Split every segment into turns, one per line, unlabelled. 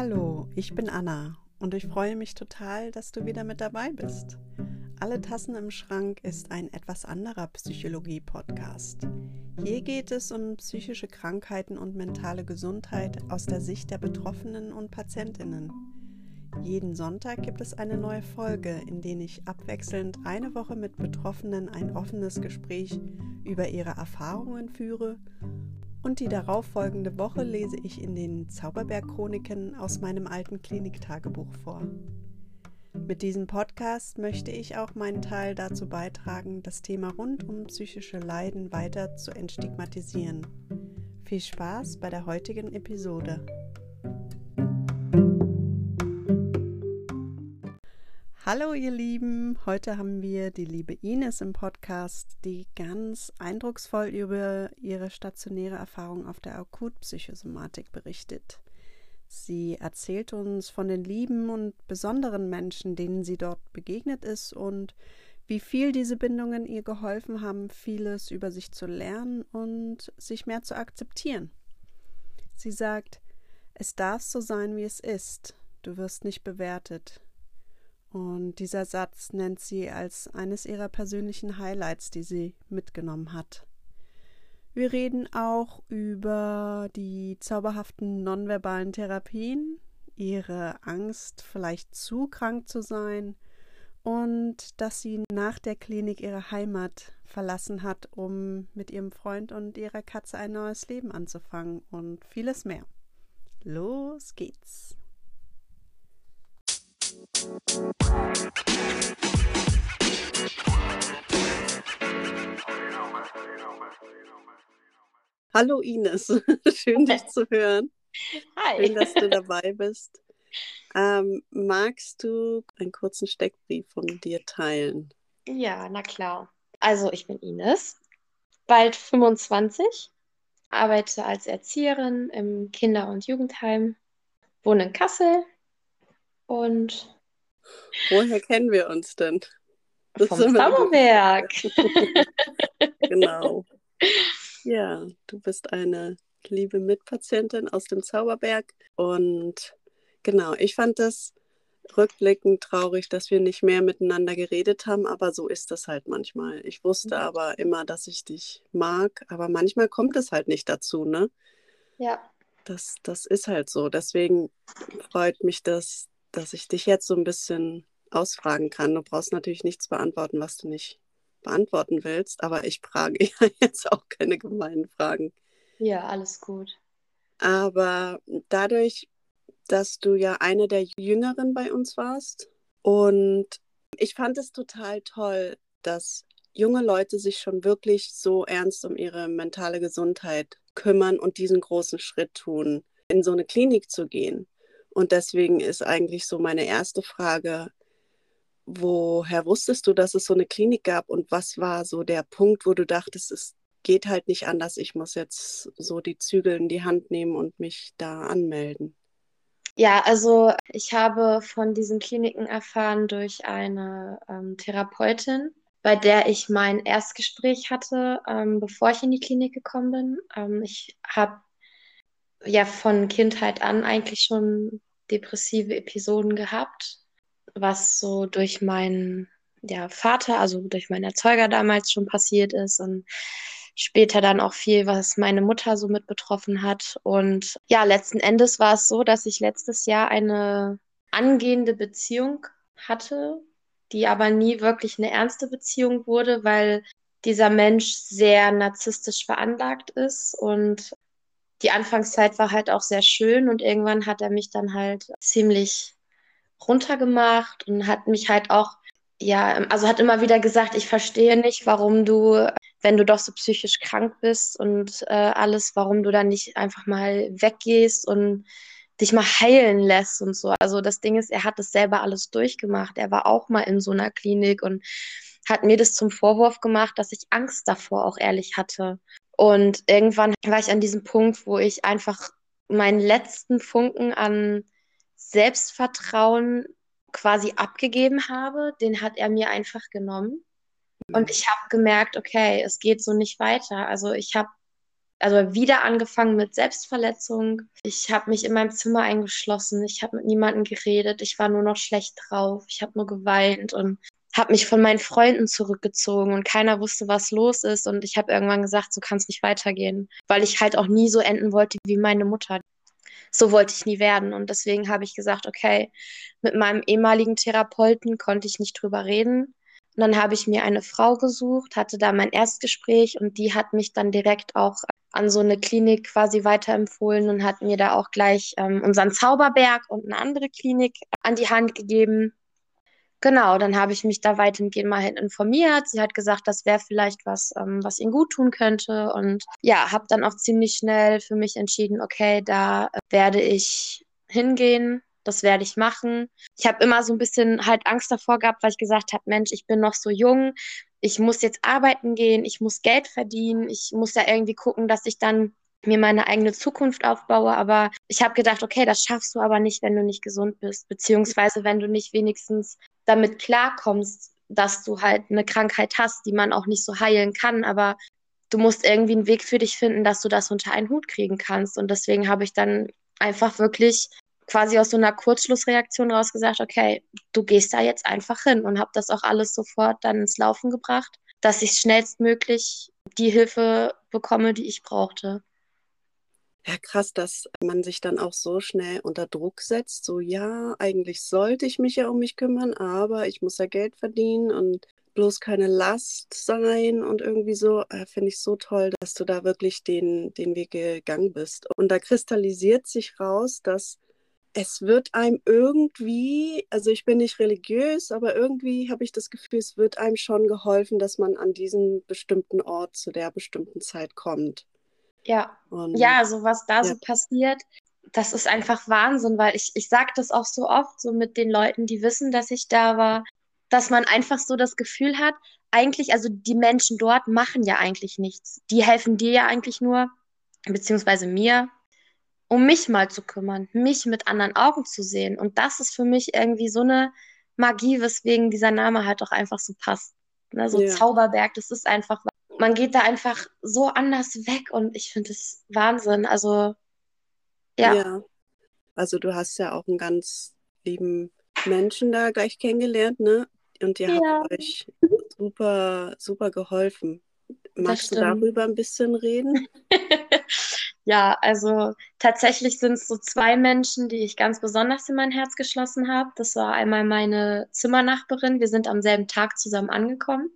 Hallo, ich bin Anna und ich freue mich total, dass du wieder mit dabei bist. Alle Tassen im Schrank ist ein etwas anderer Psychologie-Podcast. Hier geht es um psychische Krankheiten und mentale Gesundheit aus der Sicht der Betroffenen und Patientinnen. Jeden Sonntag gibt es eine neue Folge, in der ich abwechselnd eine Woche mit Betroffenen ein offenes Gespräch über ihre Erfahrungen führe und die darauffolgende Woche lese ich in den Zauberberg-Chroniken aus meinem alten Kliniktagebuch vor. Mit diesem Podcast möchte ich auch meinen Teil dazu beitragen, das Thema rund um psychische Leiden weiter zu entstigmatisieren. Viel Spaß bei der heutigen Episode. Hallo ihr Lieben, heute haben wir die liebe Ines im Podcast, die ganz eindrucksvoll über ihre stationäre Erfahrung auf der Akutpsychosomatik berichtet. Sie erzählt uns von den lieben und besonderen Menschen, denen sie dort begegnet ist und wie viel diese Bindungen ihr geholfen haben, vieles über sich zu lernen und sich mehr zu akzeptieren. Sie sagt, es darf so sein, wie es ist, du wirst nicht bewertet, und dieser Satz nennt sie als eines ihrer persönlichen Highlights, die sie mitgenommen hat. Wir reden auch über die zauberhaften nonverbalen Therapien, ihre Angst, vielleicht zu krank zu sein und dass sie nach der Klinik ihre Heimat verlassen hat, um mit ihrem Freund und ihrer Katze ein neues Leben anzufangen und vieles mehr. Los geht's! Hallo Ines, schön dich zu hören.
Hi.
Schön, dass du dabei bist. Ähm, magst du einen kurzen Steckbrief von dir teilen?
Ja, na klar. Also ich bin Ines, bald 25, arbeite als Erzieherin im Kinder- und Jugendheim, wohne in Kassel und
Woher kennen wir uns denn?
Das vom Zauberberg.
genau. Ja, du bist eine liebe Mitpatientin aus dem Zauberberg. Und genau, ich fand das rückblickend traurig, dass wir nicht mehr miteinander geredet haben, aber so ist das halt manchmal. Ich wusste ja. aber immer, dass ich dich mag, aber manchmal kommt es halt nicht dazu, ne?
Ja.
Das, das ist halt so. Deswegen freut mich das, dass ich dich jetzt so ein bisschen ausfragen kann. Du brauchst natürlich nichts beantworten, was du nicht beantworten willst, aber ich frage ja jetzt auch keine gemeinen Fragen.
Ja, alles gut.
Aber dadurch, dass du ja eine der Jüngeren bei uns warst und ich fand es total toll, dass junge Leute sich schon wirklich so ernst um ihre mentale Gesundheit kümmern und diesen großen Schritt tun, in so eine Klinik zu gehen. Und deswegen ist eigentlich so meine erste Frage, woher wusstest du, dass es so eine Klinik gab und was war so der Punkt, wo du dachtest, es geht halt nicht anders, ich muss jetzt so die Zügel in die Hand nehmen und mich da anmelden?
Ja, also ich habe von diesen Kliniken erfahren durch eine ähm, Therapeutin, bei der ich mein Erstgespräch hatte, ähm, bevor ich in die Klinik gekommen bin. Ähm, ich habe ja von Kindheit an eigentlich schon depressive Episoden gehabt was so durch meinen ja, Vater, also durch meinen Erzeuger damals schon passiert ist und später dann auch viel, was meine Mutter so mit betroffen hat. Und ja, letzten Endes war es so, dass ich letztes Jahr eine angehende Beziehung hatte, die aber nie wirklich eine ernste Beziehung wurde, weil dieser Mensch sehr narzisstisch veranlagt ist und die Anfangszeit war halt auch sehr schön und irgendwann hat er mich dann halt ziemlich runtergemacht und hat mich halt auch, ja, also hat immer wieder gesagt, ich verstehe nicht, warum du, wenn du doch so psychisch krank bist und äh, alles, warum du dann nicht einfach mal weggehst und dich mal heilen lässt und so. Also das Ding ist, er hat das selber alles durchgemacht. Er war auch mal in so einer Klinik und hat mir das zum Vorwurf gemacht, dass ich Angst davor auch ehrlich hatte. Und irgendwann war ich an diesem Punkt, wo ich einfach meinen letzten Funken an Selbstvertrauen quasi abgegeben habe, den hat er mir einfach genommen. Und ich habe gemerkt, okay, es geht so nicht weiter. Also ich habe also wieder angefangen mit Selbstverletzung. Ich habe mich in meinem Zimmer eingeschlossen. Ich habe mit niemandem geredet. Ich war nur noch schlecht drauf. Ich habe nur geweint und habe mich von meinen Freunden zurückgezogen und keiner wusste, was los ist. Und ich habe irgendwann gesagt, so kann es nicht weitergehen, weil ich halt auch nie so enden wollte wie meine Mutter. So wollte ich nie werden. Und deswegen habe ich gesagt, okay, mit meinem ehemaligen Therapeuten konnte ich nicht drüber reden. Und dann habe ich mir eine Frau gesucht, hatte da mein Erstgespräch und die hat mich dann direkt auch an so eine Klinik quasi weiterempfohlen und hat mir da auch gleich ähm, unseren Zauberberg und eine andere Klinik an die Hand gegeben. Genau, dann habe ich mich da weitgehend mal informiert. Sie hat gesagt, das wäre vielleicht was, ähm, was ihnen gut tun könnte. Und ja, habe dann auch ziemlich schnell für mich entschieden, okay, da äh, werde ich hingehen, das werde ich machen. Ich habe immer so ein bisschen halt Angst davor gehabt, weil ich gesagt habe, Mensch, ich bin noch so jung, ich muss jetzt arbeiten gehen, ich muss Geld verdienen, ich muss ja irgendwie gucken, dass ich dann mir meine eigene Zukunft aufbaue. Aber ich habe gedacht, okay, das schaffst du aber nicht, wenn du nicht gesund bist, beziehungsweise wenn du nicht wenigstens damit klarkommst, dass du halt eine Krankheit hast, die man auch nicht so heilen kann. Aber du musst irgendwie einen Weg für dich finden, dass du das unter einen Hut kriegen kannst. Und deswegen habe ich dann einfach wirklich quasi aus so einer Kurzschlussreaktion raus gesagt, okay, du gehst da jetzt einfach hin und habe das auch alles sofort dann ins Laufen gebracht, dass ich schnellstmöglich die Hilfe bekomme, die ich brauchte.
Ja, krass, dass man sich dann auch so schnell unter Druck setzt. So, ja, eigentlich sollte ich mich ja um mich kümmern, aber ich muss ja Geld verdienen und bloß keine Last sein und irgendwie so, äh, finde ich so toll, dass du da wirklich den, den Weg gegangen bist. Und da kristallisiert sich raus, dass es wird einem irgendwie, also ich bin nicht religiös, aber irgendwie habe ich das Gefühl, es wird einem schon geholfen, dass man an diesen bestimmten Ort zu der bestimmten Zeit kommt.
Ja, Und, ja, also was da ja. so passiert, das ist einfach Wahnsinn, weil ich, ich sage das auch so oft, so mit den Leuten, die wissen, dass ich da war, dass man einfach so das Gefühl hat, eigentlich, also die Menschen dort machen ja eigentlich nichts. Die helfen dir ja eigentlich nur, beziehungsweise mir, um mich mal zu kümmern, mich mit anderen Augen zu sehen. Und das ist für mich irgendwie so eine Magie, weswegen dieser Name halt auch einfach so passt. Ne? So ja. Zauberberg, das ist einfach, man geht da einfach so anders weg und ich finde es Wahnsinn. Also, ja. ja.
Also, du hast ja auch einen ganz lieben Menschen da gleich kennengelernt, ne? Und ihr ja. habt euch super, super geholfen. Magst du darüber ein bisschen reden?
Ja, also tatsächlich sind es so zwei Menschen, die ich ganz besonders in mein Herz geschlossen habe. Das war einmal meine Zimmernachbarin. Wir sind am selben Tag zusammen angekommen.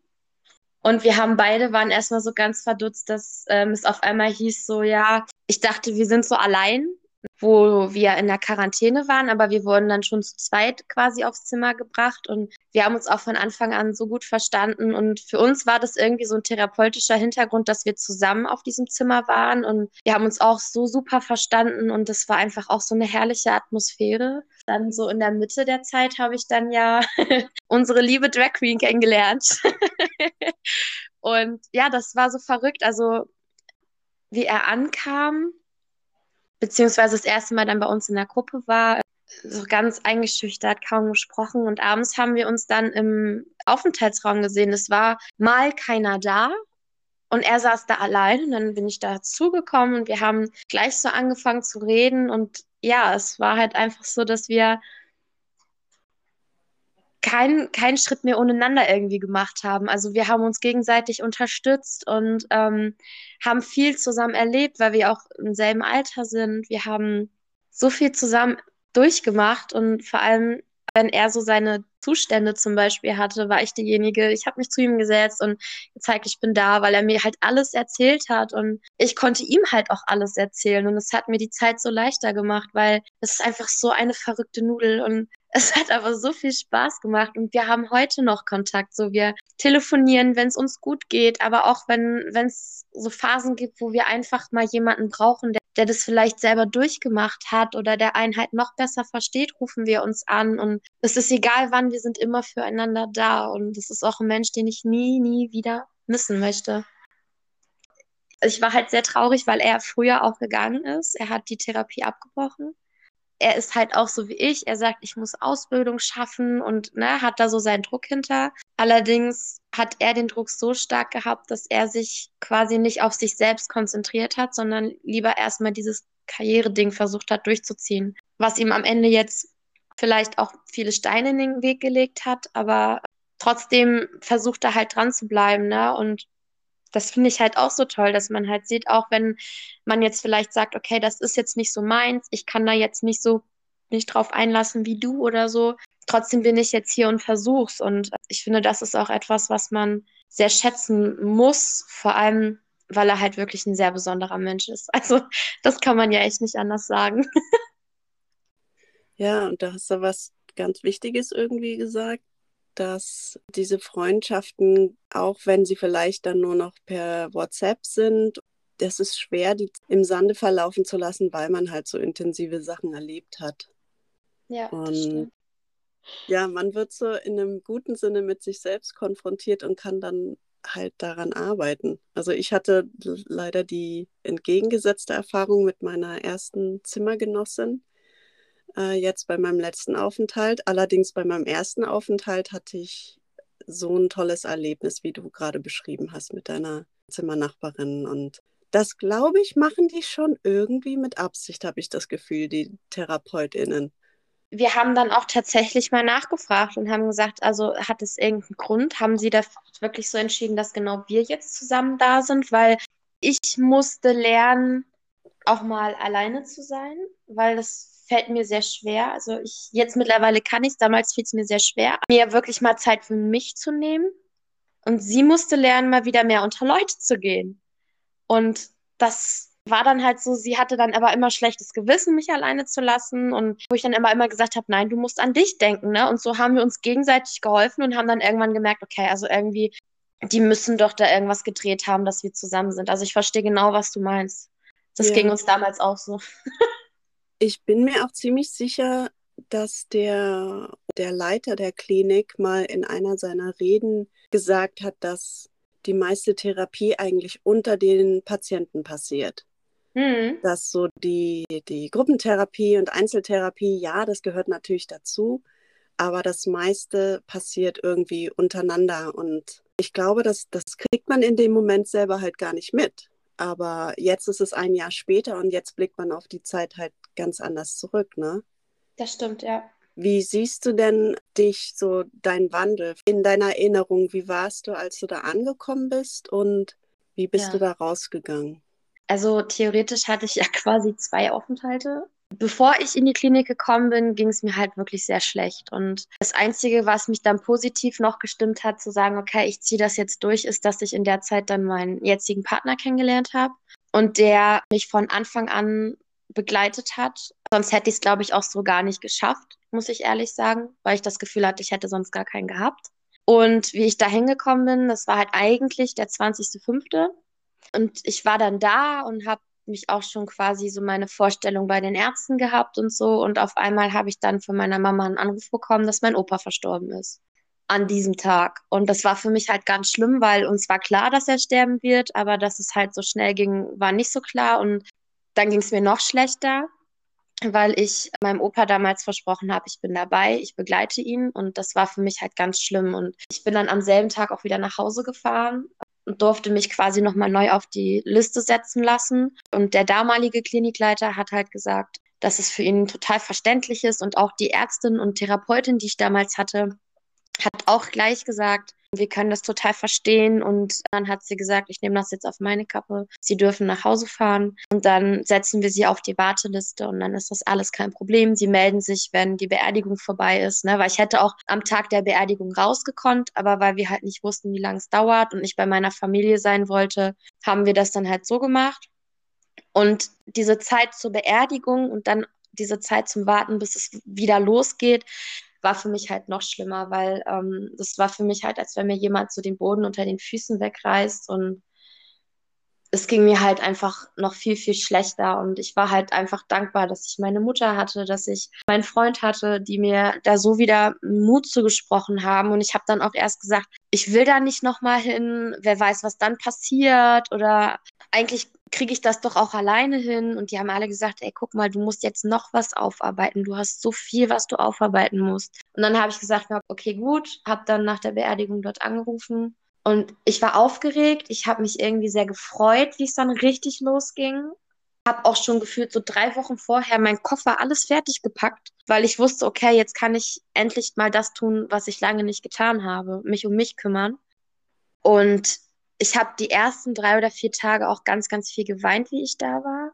Und wir haben beide, waren erstmal so ganz verdutzt, dass ähm, es auf einmal hieß so, ja, ich dachte, wir sind so allein wo wir in der Quarantäne waren, aber wir wurden dann schon zu zweit quasi aufs Zimmer gebracht und wir haben uns auch von Anfang an so gut verstanden und für uns war das irgendwie so ein therapeutischer Hintergrund, dass wir zusammen auf diesem Zimmer waren und wir haben uns auch so super verstanden und das war einfach auch so eine herrliche Atmosphäre. Dann so in der Mitte der Zeit habe ich dann ja unsere liebe Drag Queen kennengelernt. und ja, das war so verrückt, also wie er ankam, beziehungsweise das erste Mal dann bei uns in der Gruppe war, so ganz eingeschüchtert, kaum gesprochen. Und abends haben wir uns dann im Aufenthaltsraum gesehen. Es war mal keiner da. Und er saß da allein und dann bin ich dazugekommen und wir haben gleich so angefangen zu reden. Und ja, es war halt einfach so, dass wir keinen kein Schritt mehr ohneinander irgendwie gemacht haben. Also wir haben uns gegenseitig unterstützt und ähm, haben viel zusammen erlebt, weil wir auch im selben Alter sind. Wir haben so viel zusammen durchgemacht und vor allem, wenn er so seine Zustände zum Beispiel hatte, war ich diejenige, ich habe mich zu ihm gesetzt und gezeigt, ich bin da, weil er mir halt alles erzählt hat. Und ich konnte ihm halt auch alles erzählen. Und es hat mir die Zeit so leichter gemacht, weil es ist einfach so eine verrückte Nudel. Und es hat aber so viel Spaß gemacht. Und wir haben heute noch Kontakt. So, wir telefonieren, wenn es uns gut geht, aber auch wenn es so Phasen gibt, wo wir einfach mal jemanden brauchen, der, das vielleicht selber durchgemacht hat oder der einen halt noch besser versteht, rufen wir uns an. Und es ist egal wann, wir sind immer füreinander da. Und es ist auch ein Mensch, den ich nie, nie wieder missen möchte. Ich war halt sehr traurig, weil er früher auch gegangen ist. Er hat die Therapie abgebrochen er ist halt auch so wie ich. Er sagt, ich muss Ausbildung schaffen und ne, hat da so seinen Druck hinter. Allerdings hat er den Druck so stark gehabt, dass er sich quasi nicht auf sich selbst konzentriert hat, sondern lieber erstmal dieses Karriereding versucht hat durchzuziehen. Was ihm am Ende jetzt vielleicht auch viele Steine in den Weg gelegt hat, aber trotzdem versucht er halt dran zu bleiben, ne? Und das finde ich halt auch so toll, dass man halt sieht, auch wenn man jetzt vielleicht sagt, okay, das ist jetzt nicht so meins, ich kann da jetzt nicht so nicht drauf einlassen wie du oder so. Trotzdem bin ich jetzt hier und versuch's. Und ich finde, das ist auch etwas, was man sehr schätzen muss, vor allem, weil er halt wirklich ein sehr besonderer Mensch ist. Also, das kann man ja echt nicht anders sagen.
Ja, und da hast du was ganz Wichtiges irgendwie gesagt dass diese Freundschaften, auch wenn sie vielleicht dann nur noch per WhatsApp sind, das ist schwer, die im Sande verlaufen zu lassen, weil man halt so intensive Sachen erlebt hat.
Ja, und
ja, man wird so in einem guten Sinne mit sich selbst konfrontiert und kann dann halt daran arbeiten. Also ich hatte leider die entgegengesetzte Erfahrung mit meiner ersten Zimmergenossin äh, jetzt bei meinem letzten Aufenthalt. Allerdings bei meinem ersten Aufenthalt hatte ich so ein tolles Erlebnis, wie du gerade beschrieben hast mit deiner Zimmernachbarin. Und das, glaube ich, machen die schon irgendwie mit Absicht, habe ich das Gefühl, die TherapeutInnen.
Wir haben dann auch tatsächlich mal nachgefragt und haben gesagt, also hat es irgendeinen Grund? Haben sie da wirklich so entschieden, dass genau wir jetzt zusammen da sind? Weil ich musste lernen, auch mal alleine zu sein, weil das fällt mir sehr schwer. Also ich jetzt mittlerweile kann ich es, damals fiel es mir sehr schwer, mir wirklich mal Zeit für mich zu nehmen. Und sie musste lernen, mal wieder mehr unter Leute zu gehen. Und das war dann halt so, sie hatte dann aber immer schlechtes Gewissen, mich alleine zu lassen. Und wo ich dann immer, immer gesagt habe, nein, du musst an dich denken. Ne? Und so haben wir uns gegenseitig geholfen und haben dann irgendwann gemerkt, okay, also irgendwie, die müssen doch da irgendwas gedreht haben, dass wir zusammen sind. Also ich verstehe genau, was du meinst. Das ja. ging uns damals auch so.
Ich bin mir auch ziemlich sicher, dass der, der Leiter der Klinik mal in einer seiner Reden gesagt hat, dass die meiste Therapie eigentlich unter den Patienten passiert. Mhm. Dass so die, die Gruppentherapie und Einzeltherapie, ja, das gehört natürlich dazu, aber das meiste passiert irgendwie untereinander. Und ich glaube, dass, das kriegt man in dem Moment selber halt gar nicht mit. Aber jetzt ist es ein Jahr später und jetzt blickt man auf die Zeit halt ganz anders zurück, ne?
Das stimmt, ja.
Wie siehst du denn dich, so dein Wandel in deiner Erinnerung? Wie warst du, als du da angekommen bist und wie bist ja. du da rausgegangen?
Also theoretisch hatte ich ja quasi zwei Aufenthalte. Bevor ich in die Klinik gekommen bin, ging es mir halt wirklich sehr schlecht. Und das Einzige, was mich dann positiv noch gestimmt hat, zu sagen, okay, ich ziehe das jetzt durch, ist, dass ich in der Zeit dann meinen jetzigen Partner kennengelernt habe und der mich von Anfang an begleitet hat. Sonst hätte ich es, glaube ich, auch so gar nicht geschafft, muss ich ehrlich sagen, weil ich das Gefühl hatte, ich hätte sonst gar keinen gehabt. Und wie ich da hingekommen bin, das war halt eigentlich der 20.05. Und ich war dann da und habe mich auch schon quasi so meine Vorstellung bei den Ärzten gehabt und so. Und auf einmal habe ich dann von meiner Mama einen Anruf bekommen, dass mein Opa verstorben ist. An diesem Tag. Und das war für mich halt ganz schlimm, weil uns war klar, dass er sterben wird, aber dass es halt so schnell ging, war nicht so klar. Und dann ging es mir noch schlechter, weil ich meinem Opa damals versprochen habe, ich bin dabei, ich begleite ihn und das war für mich halt ganz schlimm. Und ich bin dann am selben Tag auch wieder nach Hause gefahren durfte mich quasi nochmal neu auf die Liste setzen lassen. Und der damalige Klinikleiter hat halt gesagt, dass es für ihn total verständlich ist und auch die Ärztin und Therapeutin, die ich damals hatte, hat auch gleich gesagt, wir können das total verstehen. Und dann hat sie gesagt, ich nehme das jetzt auf meine Kappe. Sie dürfen nach Hause fahren und dann setzen wir sie auf die Warteliste und dann ist das alles kein Problem. Sie melden sich, wenn die Beerdigung vorbei ist. Ne? Weil ich hätte auch am Tag der Beerdigung rausgekonnt, aber weil wir halt nicht wussten, wie lange es dauert und ich bei meiner Familie sein wollte, haben wir das dann halt so gemacht. Und diese Zeit zur Beerdigung und dann diese Zeit zum Warten, bis es wieder losgeht, war für mich halt noch schlimmer, weil ähm, das war für mich halt, als wenn mir jemand so den Boden unter den Füßen wegreißt und es ging mir halt einfach noch viel, viel schlechter. Und ich war halt einfach dankbar, dass ich meine Mutter hatte, dass ich meinen Freund hatte, die mir da so wieder Mut zugesprochen haben. Und ich habe dann auch erst gesagt, ich will da nicht nochmal hin, wer weiß, was dann passiert. Oder eigentlich kriege ich das doch auch alleine hin. Und die haben alle gesagt, ey, guck mal, du musst jetzt noch was aufarbeiten. Du hast so viel, was du aufarbeiten musst. Und dann habe ich gesagt, okay, gut, habe dann nach der Beerdigung dort angerufen. Und ich war aufgeregt. Ich habe mich irgendwie sehr gefreut, wie es dann richtig losging. Habe auch schon gefühlt so drei Wochen vorher meinen Koffer alles fertig gepackt, weil ich wusste, okay, jetzt kann ich endlich mal das tun, was ich lange nicht getan habe, mich um mich kümmern. Und ich habe die ersten drei oder vier Tage auch ganz, ganz viel geweint, wie ich da war,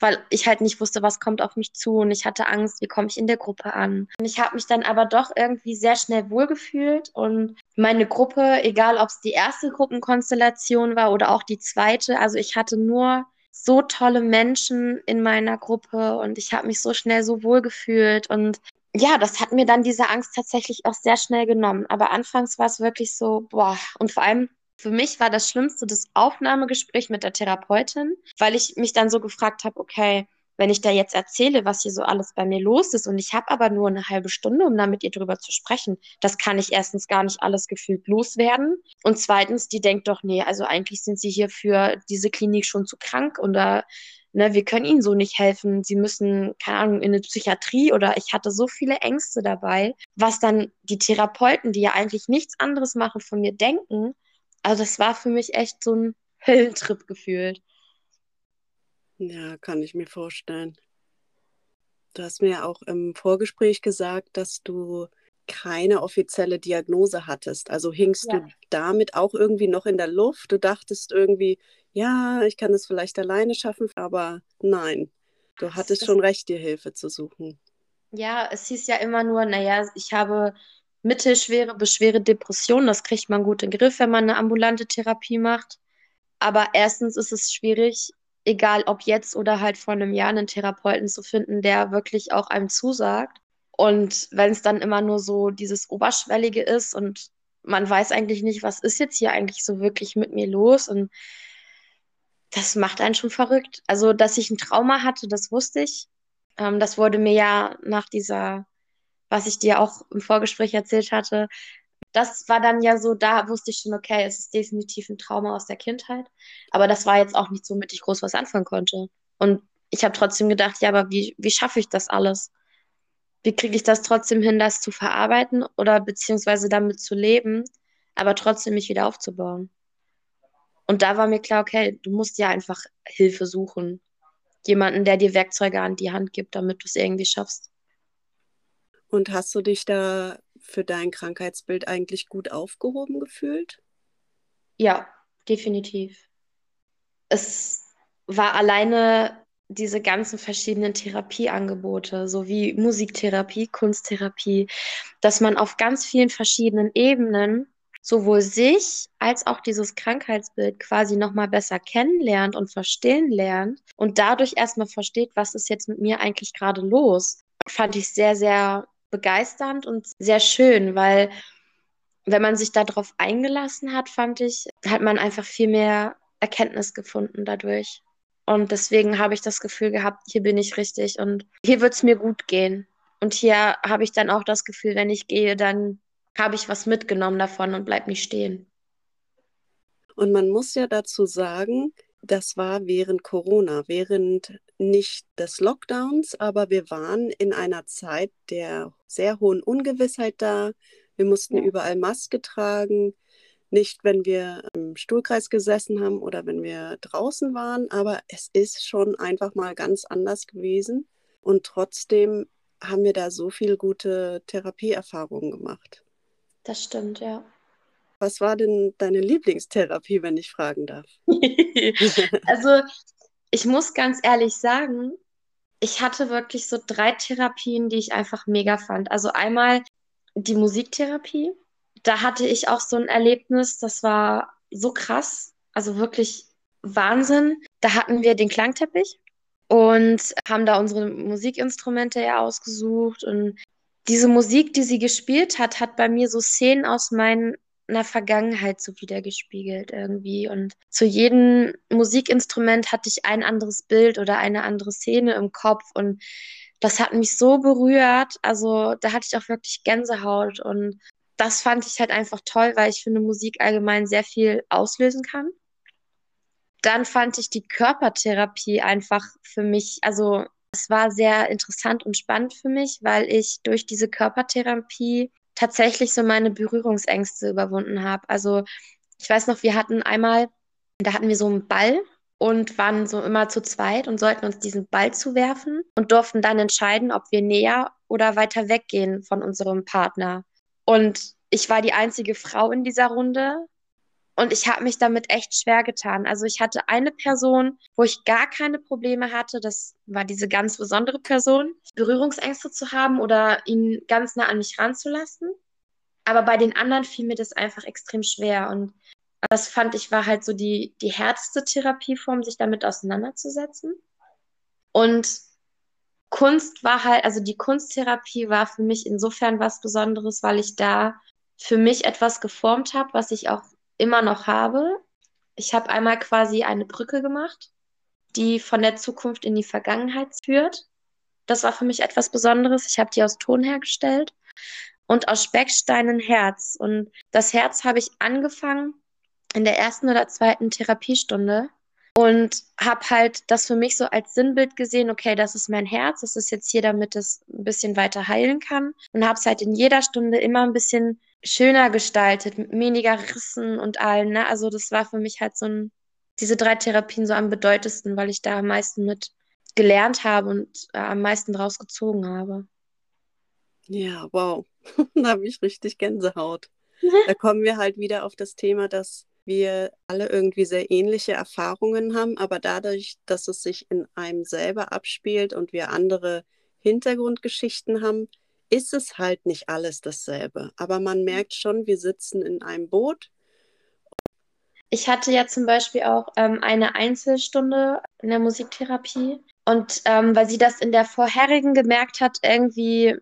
weil ich halt nicht wusste, was kommt auf mich zu und ich hatte Angst, wie komme ich in der Gruppe an. Und ich habe mich dann aber doch irgendwie sehr schnell wohlgefühlt und meine Gruppe, egal ob es die erste Gruppenkonstellation war oder auch die zweite, also ich hatte nur so tolle Menschen in meiner Gruppe und ich habe mich so schnell so wohlgefühlt und ja, das hat mir dann diese Angst tatsächlich auch sehr schnell genommen. Aber anfangs war es wirklich so, boah, und vor allem für mich war das Schlimmste das Aufnahmegespräch mit der Therapeutin, weil ich mich dann so gefragt habe, okay, wenn ich da jetzt erzähle, was hier so alles bei mir los ist und ich habe aber nur eine halbe Stunde, um da mit ihr drüber zu sprechen, das kann ich erstens gar nicht alles gefühlt loswerden. Und zweitens, die denkt doch, nee, also eigentlich sind sie hier für diese Klinik schon zu krank oder ne, wir können ihnen so nicht helfen, sie müssen, keine Ahnung, in eine Psychiatrie oder ich hatte so viele Ängste dabei, was dann die Therapeuten, die ja eigentlich nichts anderes machen, von mir denken, also das war für mich echt so ein Höllentrip gefühlt.
Ja, kann ich mir vorstellen. Du hast mir auch im Vorgespräch gesagt, dass du keine offizielle Diagnose hattest. Also hingst ja. du damit auch irgendwie noch in der Luft? Du dachtest irgendwie, ja, ich kann es vielleicht alleine schaffen, aber nein, du hattest das schon recht, dir Hilfe zu suchen.
Ja, es hieß ja immer nur, naja, ich habe mittelschwere bis schwere Depressionen. Das kriegt man gut in den Griff, wenn man eine ambulante Therapie macht. Aber erstens ist es schwierig, egal ob jetzt oder halt vor einem Jahr, einen Therapeuten zu finden, der wirklich auch einem zusagt. Und wenn es dann immer nur so dieses Oberschwellige ist und man weiß eigentlich nicht, was ist jetzt hier eigentlich so wirklich mit mir los und das macht einen schon verrückt. Also, dass ich ein Trauma hatte, das wusste ich. Ähm, das wurde mir ja nach dieser was ich dir auch im Vorgespräch erzählt hatte, das war dann ja so, da wusste ich schon, okay, es ist definitiv ein Trauma aus der Kindheit. Aber das war jetzt auch nicht so, mit ich groß was anfangen konnte. Und ich habe trotzdem gedacht, ja, aber wie, wie schaffe ich das alles? Wie kriege ich das trotzdem hin, das zu verarbeiten oder beziehungsweise damit zu leben, aber trotzdem mich wieder aufzubauen? Und da war mir klar, okay, du musst ja einfach Hilfe suchen. Jemanden, der dir Werkzeuge an die Hand gibt, damit du es irgendwie schaffst.
Und hast du dich da für dein Krankheitsbild eigentlich gut aufgehoben gefühlt?
Ja, definitiv. Es war alleine diese ganzen verschiedenen Therapieangebote, so wie Musiktherapie, Kunsttherapie, dass man auf ganz vielen verschiedenen Ebenen sowohl sich als auch dieses Krankheitsbild quasi nochmal besser kennenlernt und verstehen lernt und dadurch erstmal versteht, was ist jetzt mit mir eigentlich gerade los, fand ich sehr, sehr begeisternd und sehr schön, weil wenn man sich darauf eingelassen hat, fand ich, hat man einfach viel mehr Erkenntnis gefunden dadurch. Und deswegen habe ich das Gefühl gehabt, hier bin ich richtig und hier wird es mir gut gehen. Und hier habe ich dann auch das Gefühl, wenn ich gehe, dann habe ich was mitgenommen davon und bleib nicht stehen.
Und man muss ja dazu sagen, das war während Corona, während nicht des Lockdowns, aber wir waren in einer Zeit der sehr hohen Ungewissheit da. Wir mussten ja. überall Maske tragen. Nicht, wenn wir im Stuhlkreis gesessen haben oder wenn wir draußen waren, aber es ist schon einfach mal ganz anders gewesen. Und trotzdem haben wir da so viel gute Therapieerfahrungen gemacht.
Das stimmt, ja.
Was war denn deine Lieblingstherapie, wenn ich fragen darf?
also, ich muss ganz ehrlich sagen, ich hatte wirklich so drei Therapien, die ich einfach mega fand. Also einmal die Musiktherapie. Da hatte ich auch so ein Erlebnis, das war so krass, also wirklich Wahnsinn. Da hatten wir den Klangteppich und haben da unsere Musikinstrumente ja ausgesucht und diese Musik, die sie gespielt hat, hat bei mir so Szenen aus meinen einer Vergangenheit so wiedergespiegelt irgendwie. Und zu jedem Musikinstrument hatte ich ein anderes Bild oder eine andere Szene im Kopf. Und das hat mich so berührt. Also da hatte ich auch wirklich Gänsehaut. Und das fand ich halt einfach toll, weil ich finde, Musik allgemein sehr viel auslösen kann. dann fand ich die Körpertherapie einfach für mich, also es war sehr interessant und spannend für mich, weil ich durch diese Körpertherapie tatsächlich so meine Berührungsängste überwunden habe. Also ich weiß noch, wir hatten einmal, da hatten wir so einen Ball und waren so immer zu zweit und sollten uns diesen Ball zuwerfen und durften dann entscheiden, ob wir näher oder weiter weggehen von unserem Partner. Und ich war die einzige Frau in dieser Runde und ich habe mich damit echt schwer getan. Also ich hatte eine Person, wo ich gar keine Probleme hatte. Das war diese ganz besondere Person, Berührungsängste zu haben oder ihn ganz nah an mich ranzulassen. Aber bei den anderen fiel mir das einfach extrem schwer. Und das fand ich war halt so die, die härteste Therapieform, sich damit auseinanderzusetzen. Und Kunst war halt, also die Kunsttherapie war für mich insofern was Besonderes, weil ich da für mich etwas geformt habe, was ich auch immer noch habe. Ich habe einmal quasi eine Brücke gemacht, die von der Zukunft in die Vergangenheit führt. Das war für mich etwas Besonderes. Ich habe die aus Ton hergestellt und aus Speckstein ein Herz. Und das Herz habe ich angefangen in der ersten oder zweiten Therapiestunde und habe halt das für mich so als Sinnbild gesehen, okay, das ist mein Herz, das ist jetzt hier, damit es ein bisschen weiter heilen kann und habe es halt in jeder Stunde immer ein bisschen schöner gestaltet, mit weniger Rissen und allen. Ne? Also das war für mich halt so ein, diese drei Therapien so am bedeutendsten, weil ich da am meisten mit gelernt habe und äh, am meisten draus gezogen habe.
Ja, wow. da habe ich richtig Gänsehaut. da kommen wir halt wieder auf das Thema, dass wir alle irgendwie sehr ähnliche Erfahrungen haben, aber dadurch, dass es sich in einem selber abspielt und wir andere Hintergrundgeschichten haben, ist es halt nicht alles dasselbe. Aber man mhm. merkt schon, wir sitzen in einem Boot.
Ich hatte ja zum Beispiel auch ähm, eine Einzelstunde in der Musiktherapie. Und ähm, weil sie das in der vorherigen gemerkt hat, irgendwie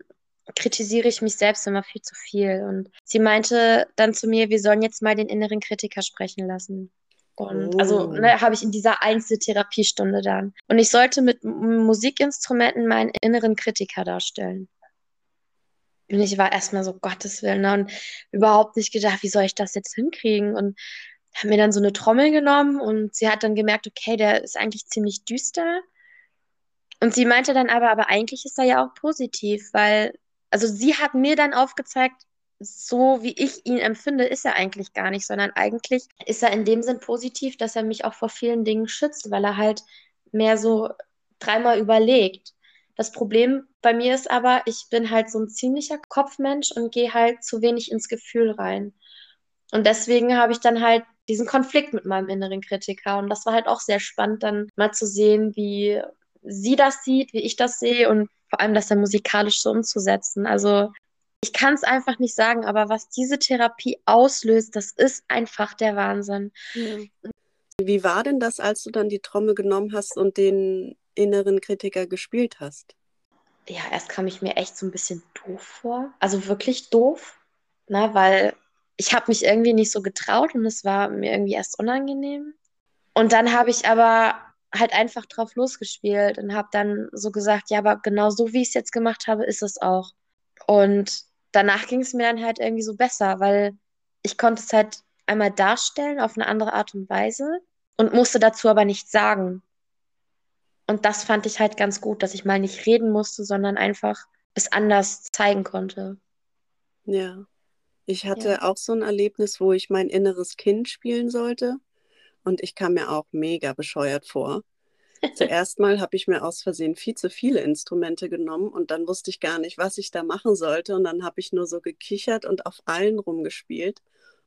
kritisiere ich mich selbst immer viel zu viel. Und sie meinte dann zu mir, wir sollen jetzt mal den inneren Kritiker sprechen lassen. Und also, oh. also ne, habe ich in dieser Einzeltherapiestunde dann. Und ich sollte mit Musikinstrumenten meinen inneren Kritiker darstellen. Und ich war erstmal so, Gottes Willen, ne? und überhaupt nicht gedacht, wie soll ich das jetzt hinkriegen? Und habe mir dann so eine Trommel genommen und sie hat dann gemerkt, okay, der ist eigentlich ziemlich düster. Und sie meinte dann aber, aber eigentlich ist er ja auch positiv, weil, also sie hat mir dann aufgezeigt, so wie ich ihn empfinde, ist er eigentlich gar nicht, sondern eigentlich ist er in dem Sinn positiv, dass er mich auch vor vielen Dingen schützt, weil er halt mehr so dreimal überlegt. Das Problem bei mir ist aber, ich bin halt so ein ziemlicher Kopfmensch und gehe halt zu wenig ins Gefühl rein. Und deswegen habe ich dann halt diesen Konflikt mit meinem inneren Kritiker. Und das war halt auch sehr spannend, dann mal zu sehen, wie sie das sieht, wie ich das sehe und vor allem das dann musikalisch so umzusetzen. Also ich kann es einfach nicht sagen, aber was diese Therapie auslöst, das ist einfach der Wahnsinn. Ja.
Wie war denn das, als du dann die Trommel genommen hast und den inneren Kritiker gespielt hast?
Ja, erst kam ich mir echt so ein bisschen doof vor. Also wirklich doof, ne, weil ich habe mich irgendwie nicht so getraut und es war mir irgendwie erst unangenehm. Und dann habe ich aber halt einfach drauf losgespielt und habe dann so gesagt, ja, aber genau so wie ich es jetzt gemacht habe, ist es auch. Und danach ging es mir dann halt irgendwie so besser, weil ich konnte es halt einmal darstellen auf eine andere Art und Weise und musste dazu aber nichts sagen. Und das fand ich halt ganz gut, dass ich mal nicht reden musste, sondern einfach es anders zeigen konnte.
Ja. Ich hatte ja. auch so ein Erlebnis, wo ich mein inneres Kind spielen sollte. Und ich kam mir auch mega bescheuert vor. Zuerst mal habe ich mir aus Versehen viel zu viele Instrumente genommen und dann wusste ich gar nicht, was ich da machen sollte. Und dann habe ich nur so gekichert und auf allen rumgespielt.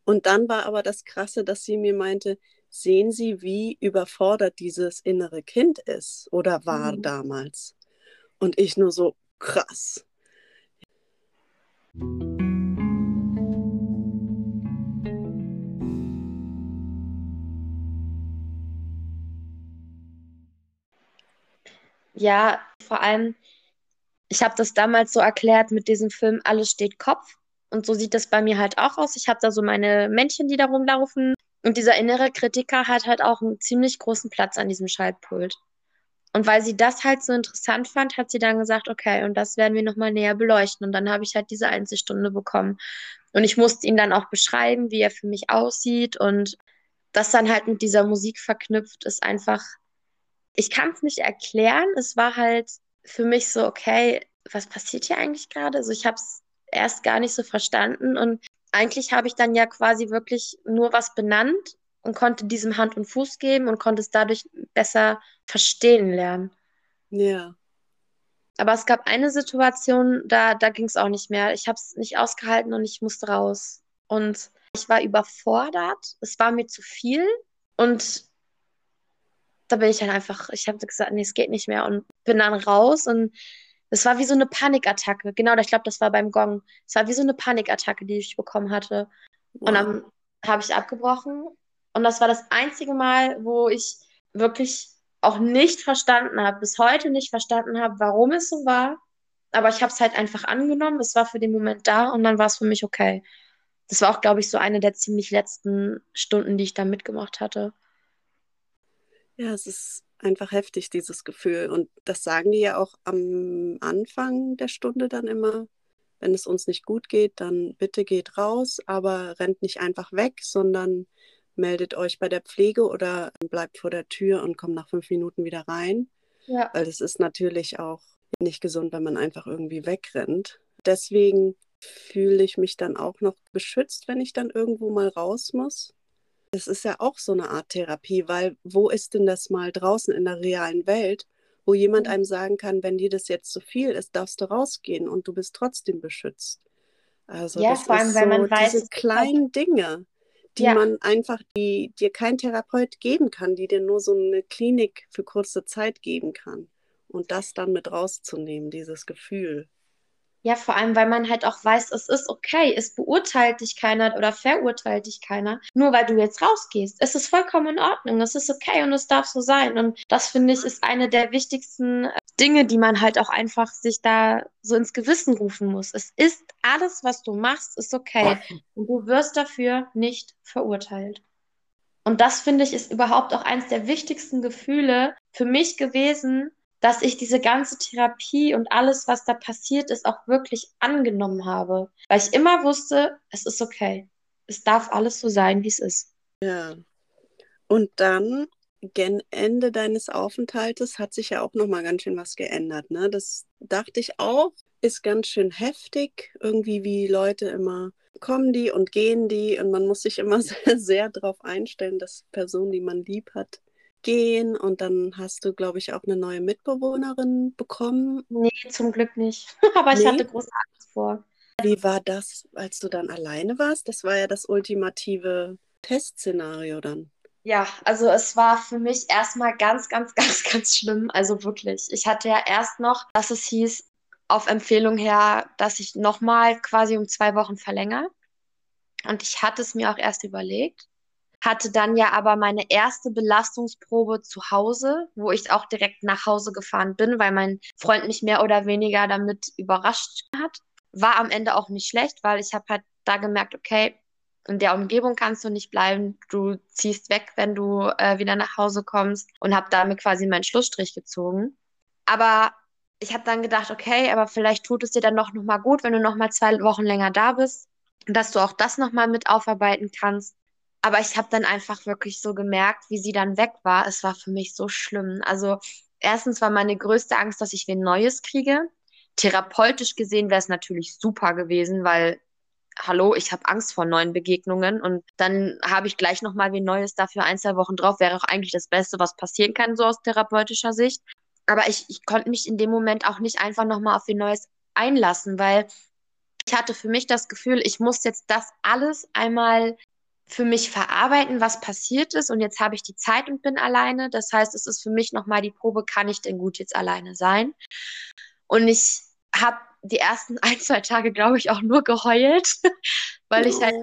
Und dann war aber das Krasse, dass sie mir meinte, sehen Sie, wie überfordert dieses innere Kind ist oder war mhm. damals. Und ich nur so krass.
Ja, vor allem, ich habe das damals so erklärt mit diesem Film Alles steht Kopf. Und so sieht das bei mir halt auch aus. Ich habe da so meine Männchen, die da rumlaufen. Und dieser innere Kritiker hat halt auch einen ziemlich großen Platz an diesem Schaltpult. Und weil sie das halt so interessant fand, hat sie dann gesagt, okay, und das werden wir nochmal näher beleuchten. Und dann habe ich halt diese Einzelstunde bekommen. Und ich musste ihn dann auch beschreiben, wie er für mich aussieht. Und das dann halt mit dieser Musik verknüpft, ist einfach, ich kann es nicht erklären. Es war halt für mich so, okay, was passiert hier eigentlich gerade? Also ich habe es erst gar nicht so verstanden und eigentlich habe ich dann ja quasi wirklich nur was benannt und konnte diesem Hand und Fuß geben und konnte es dadurch besser verstehen lernen.
Ja.
Aber es gab eine Situation, da, da ging es auch nicht mehr. Ich habe es nicht ausgehalten und ich musste raus. Und ich war überfordert. Es war mir zu viel. Und da bin ich dann einfach, ich habe gesagt, nee, es geht nicht mehr. Und bin dann raus. Und es war wie so eine Panikattacke. Genau, ich glaube, das war beim Gong. Es war wie so eine Panikattacke, die ich bekommen hatte. Wow. Und dann habe ich abgebrochen. Und das war das einzige Mal, wo ich wirklich auch nicht verstanden habe, bis heute nicht verstanden habe, warum es so war. Aber ich habe es halt einfach angenommen. Es war für den Moment da und dann war es für mich okay. Das war auch, glaube ich, so eine der ziemlich letzten Stunden, die ich da mitgemacht hatte.
Ja, es ist einfach heftig, dieses Gefühl. Und das sagen die ja auch am Anfang der Stunde dann immer. Wenn es uns nicht gut geht, dann bitte geht raus, aber rennt nicht einfach weg, sondern meldet euch bei der Pflege oder bleibt vor der Tür und kommt nach fünf Minuten wieder rein. Ja. Weil es ist natürlich auch nicht gesund, wenn man einfach irgendwie wegrennt. Deswegen fühle ich mich dann auch noch beschützt, wenn ich dann irgendwo mal raus muss. Es ist ja auch so eine Art Therapie, weil wo ist denn das mal draußen in der realen Welt, wo jemand einem sagen kann, wenn dir das jetzt zu viel ist, darfst du rausgehen und du bist trotzdem beschützt. Also ja, das vor allem, ist so man weiß, diese kleinen Dinge die ja. man einfach, die dir kein Therapeut geben kann, die dir nur so eine Klinik für kurze Zeit geben kann. Und das dann mit rauszunehmen, dieses Gefühl.
Ja, vor allem, weil man halt auch weiß, es ist okay, es beurteilt dich keiner oder verurteilt dich keiner, nur weil du jetzt rausgehst. Es ist vollkommen in Ordnung, es ist okay und es darf so sein. Und das finde ich ist eine der wichtigsten äh, Dinge, die man halt auch einfach sich da so ins Gewissen rufen muss. Es ist alles, was du machst, ist okay und du wirst dafür nicht verurteilt. Und das finde ich ist überhaupt auch eines der wichtigsten Gefühle für mich gewesen, dass ich diese ganze Therapie und alles, was da passiert ist, auch wirklich angenommen habe. Weil ich immer wusste, es ist okay. Es darf alles so sein, wie es ist.
Ja. Und dann, gen Ende deines Aufenthaltes, hat sich ja auch nochmal ganz schön was geändert. Ne? Das dachte ich auch, ist ganz schön heftig. Irgendwie wie Leute immer kommen die und gehen die und man muss sich immer sehr, sehr darauf einstellen, dass Personen, die man lieb hat, gehen und dann hast du, glaube ich, auch eine neue Mitbewohnerin bekommen.
Nee, zum Glück nicht. Aber ich hatte große Angst vor.
Wie war das, als du dann alleine warst? Das war ja das ultimative Testszenario dann.
Ja, also es war für mich erstmal ganz, ganz, ganz, ganz schlimm. Also wirklich. Ich hatte ja erst noch, dass es hieß, auf Empfehlung her, dass ich nochmal quasi um zwei Wochen verlängere. Und ich hatte es mir auch erst überlegt hatte dann ja aber meine erste Belastungsprobe zu Hause, wo ich auch direkt nach Hause gefahren bin, weil mein Freund mich mehr oder weniger damit überrascht hat. War am Ende auch nicht schlecht, weil ich habe halt da gemerkt, okay, in der Umgebung kannst du nicht bleiben, du ziehst weg, wenn du äh, wieder nach Hause kommst und habe damit quasi meinen Schlussstrich gezogen. Aber ich habe dann gedacht, okay, aber vielleicht tut es dir dann noch mal gut, wenn du noch mal zwei Wochen länger da bist, dass du auch das noch mal mit aufarbeiten kannst. Aber ich habe dann einfach wirklich so gemerkt, wie sie dann weg war. Es war für mich so schlimm. Also erstens war meine größte Angst, dass ich wen Neues kriege. Therapeutisch gesehen wäre es natürlich super gewesen, weil hallo, ich habe Angst vor neuen Begegnungen und dann habe ich gleich noch mal wie Neues dafür ein, zwei Wochen drauf. Wäre auch eigentlich das Beste, was passieren kann, so aus therapeutischer Sicht. Aber ich, ich konnte mich in dem Moment auch nicht einfach noch mal auf wie Neues einlassen, weil ich hatte für mich das Gefühl, ich muss jetzt das alles einmal für mich verarbeiten, was passiert ist. Und jetzt habe ich die Zeit und bin alleine. Das heißt, es ist für mich nochmal die Probe, kann ich denn gut jetzt alleine sein? Und ich habe die ersten ein, zwei Tage, glaube ich, auch nur geheult, weil ich halt,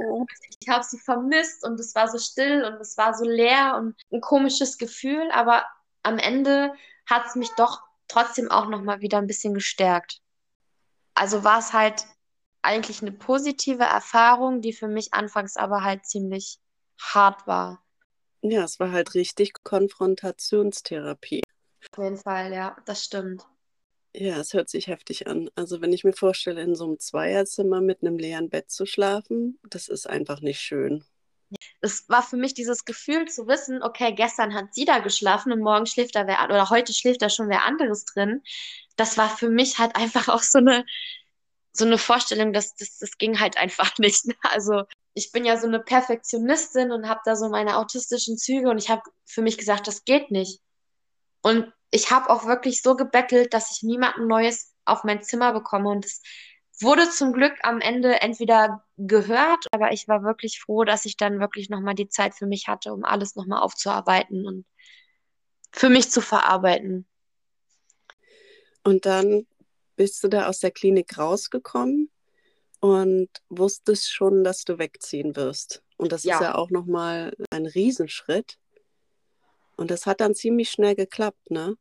ich habe sie vermisst und es war so still und es war so leer und ein komisches Gefühl. Aber am Ende hat es mich doch trotzdem auch nochmal wieder ein bisschen gestärkt. Also war es halt eigentlich eine positive Erfahrung, die für mich anfangs aber halt ziemlich hart war.
Ja, es war halt richtig Konfrontationstherapie.
Auf jeden Fall, ja, das stimmt.
Ja, es hört sich heftig an. Also wenn ich mir vorstelle, in so einem Zweierzimmer mit einem leeren Bett zu schlafen, das ist einfach nicht schön.
Es war für mich dieses Gefühl zu wissen, okay, gestern hat sie da geschlafen und morgen schläft da wer, oder heute schläft da schon wer anderes drin. Das war für mich halt einfach auch so eine, so eine Vorstellung, dass das, das ging halt einfach nicht. Also ich bin ja so eine Perfektionistin und habe da so meine autistischen Züge und ich habe für mich gesagt, das geht nicht. Und ich habe auch wirklich so gebettelt, dass ich niemanden Neues auf mein Zimmer bekomme und es wurde zum Glück am Ende entweder gehört, aber ich war wirklich froh, dass ich dann wirklich nochmal die Zeit für mich hatte, um alles nochmal aufzuarbeiten und für mich zu verarbeiten.
Und dann bist du da aus der Klinik rausgekommen und wusstest schon, dass du wegziehen wirst. Und das ja. ist ja auch nochmal ein Riesenschritt. Und das hat dann ziemlich schnell geklappt, ne?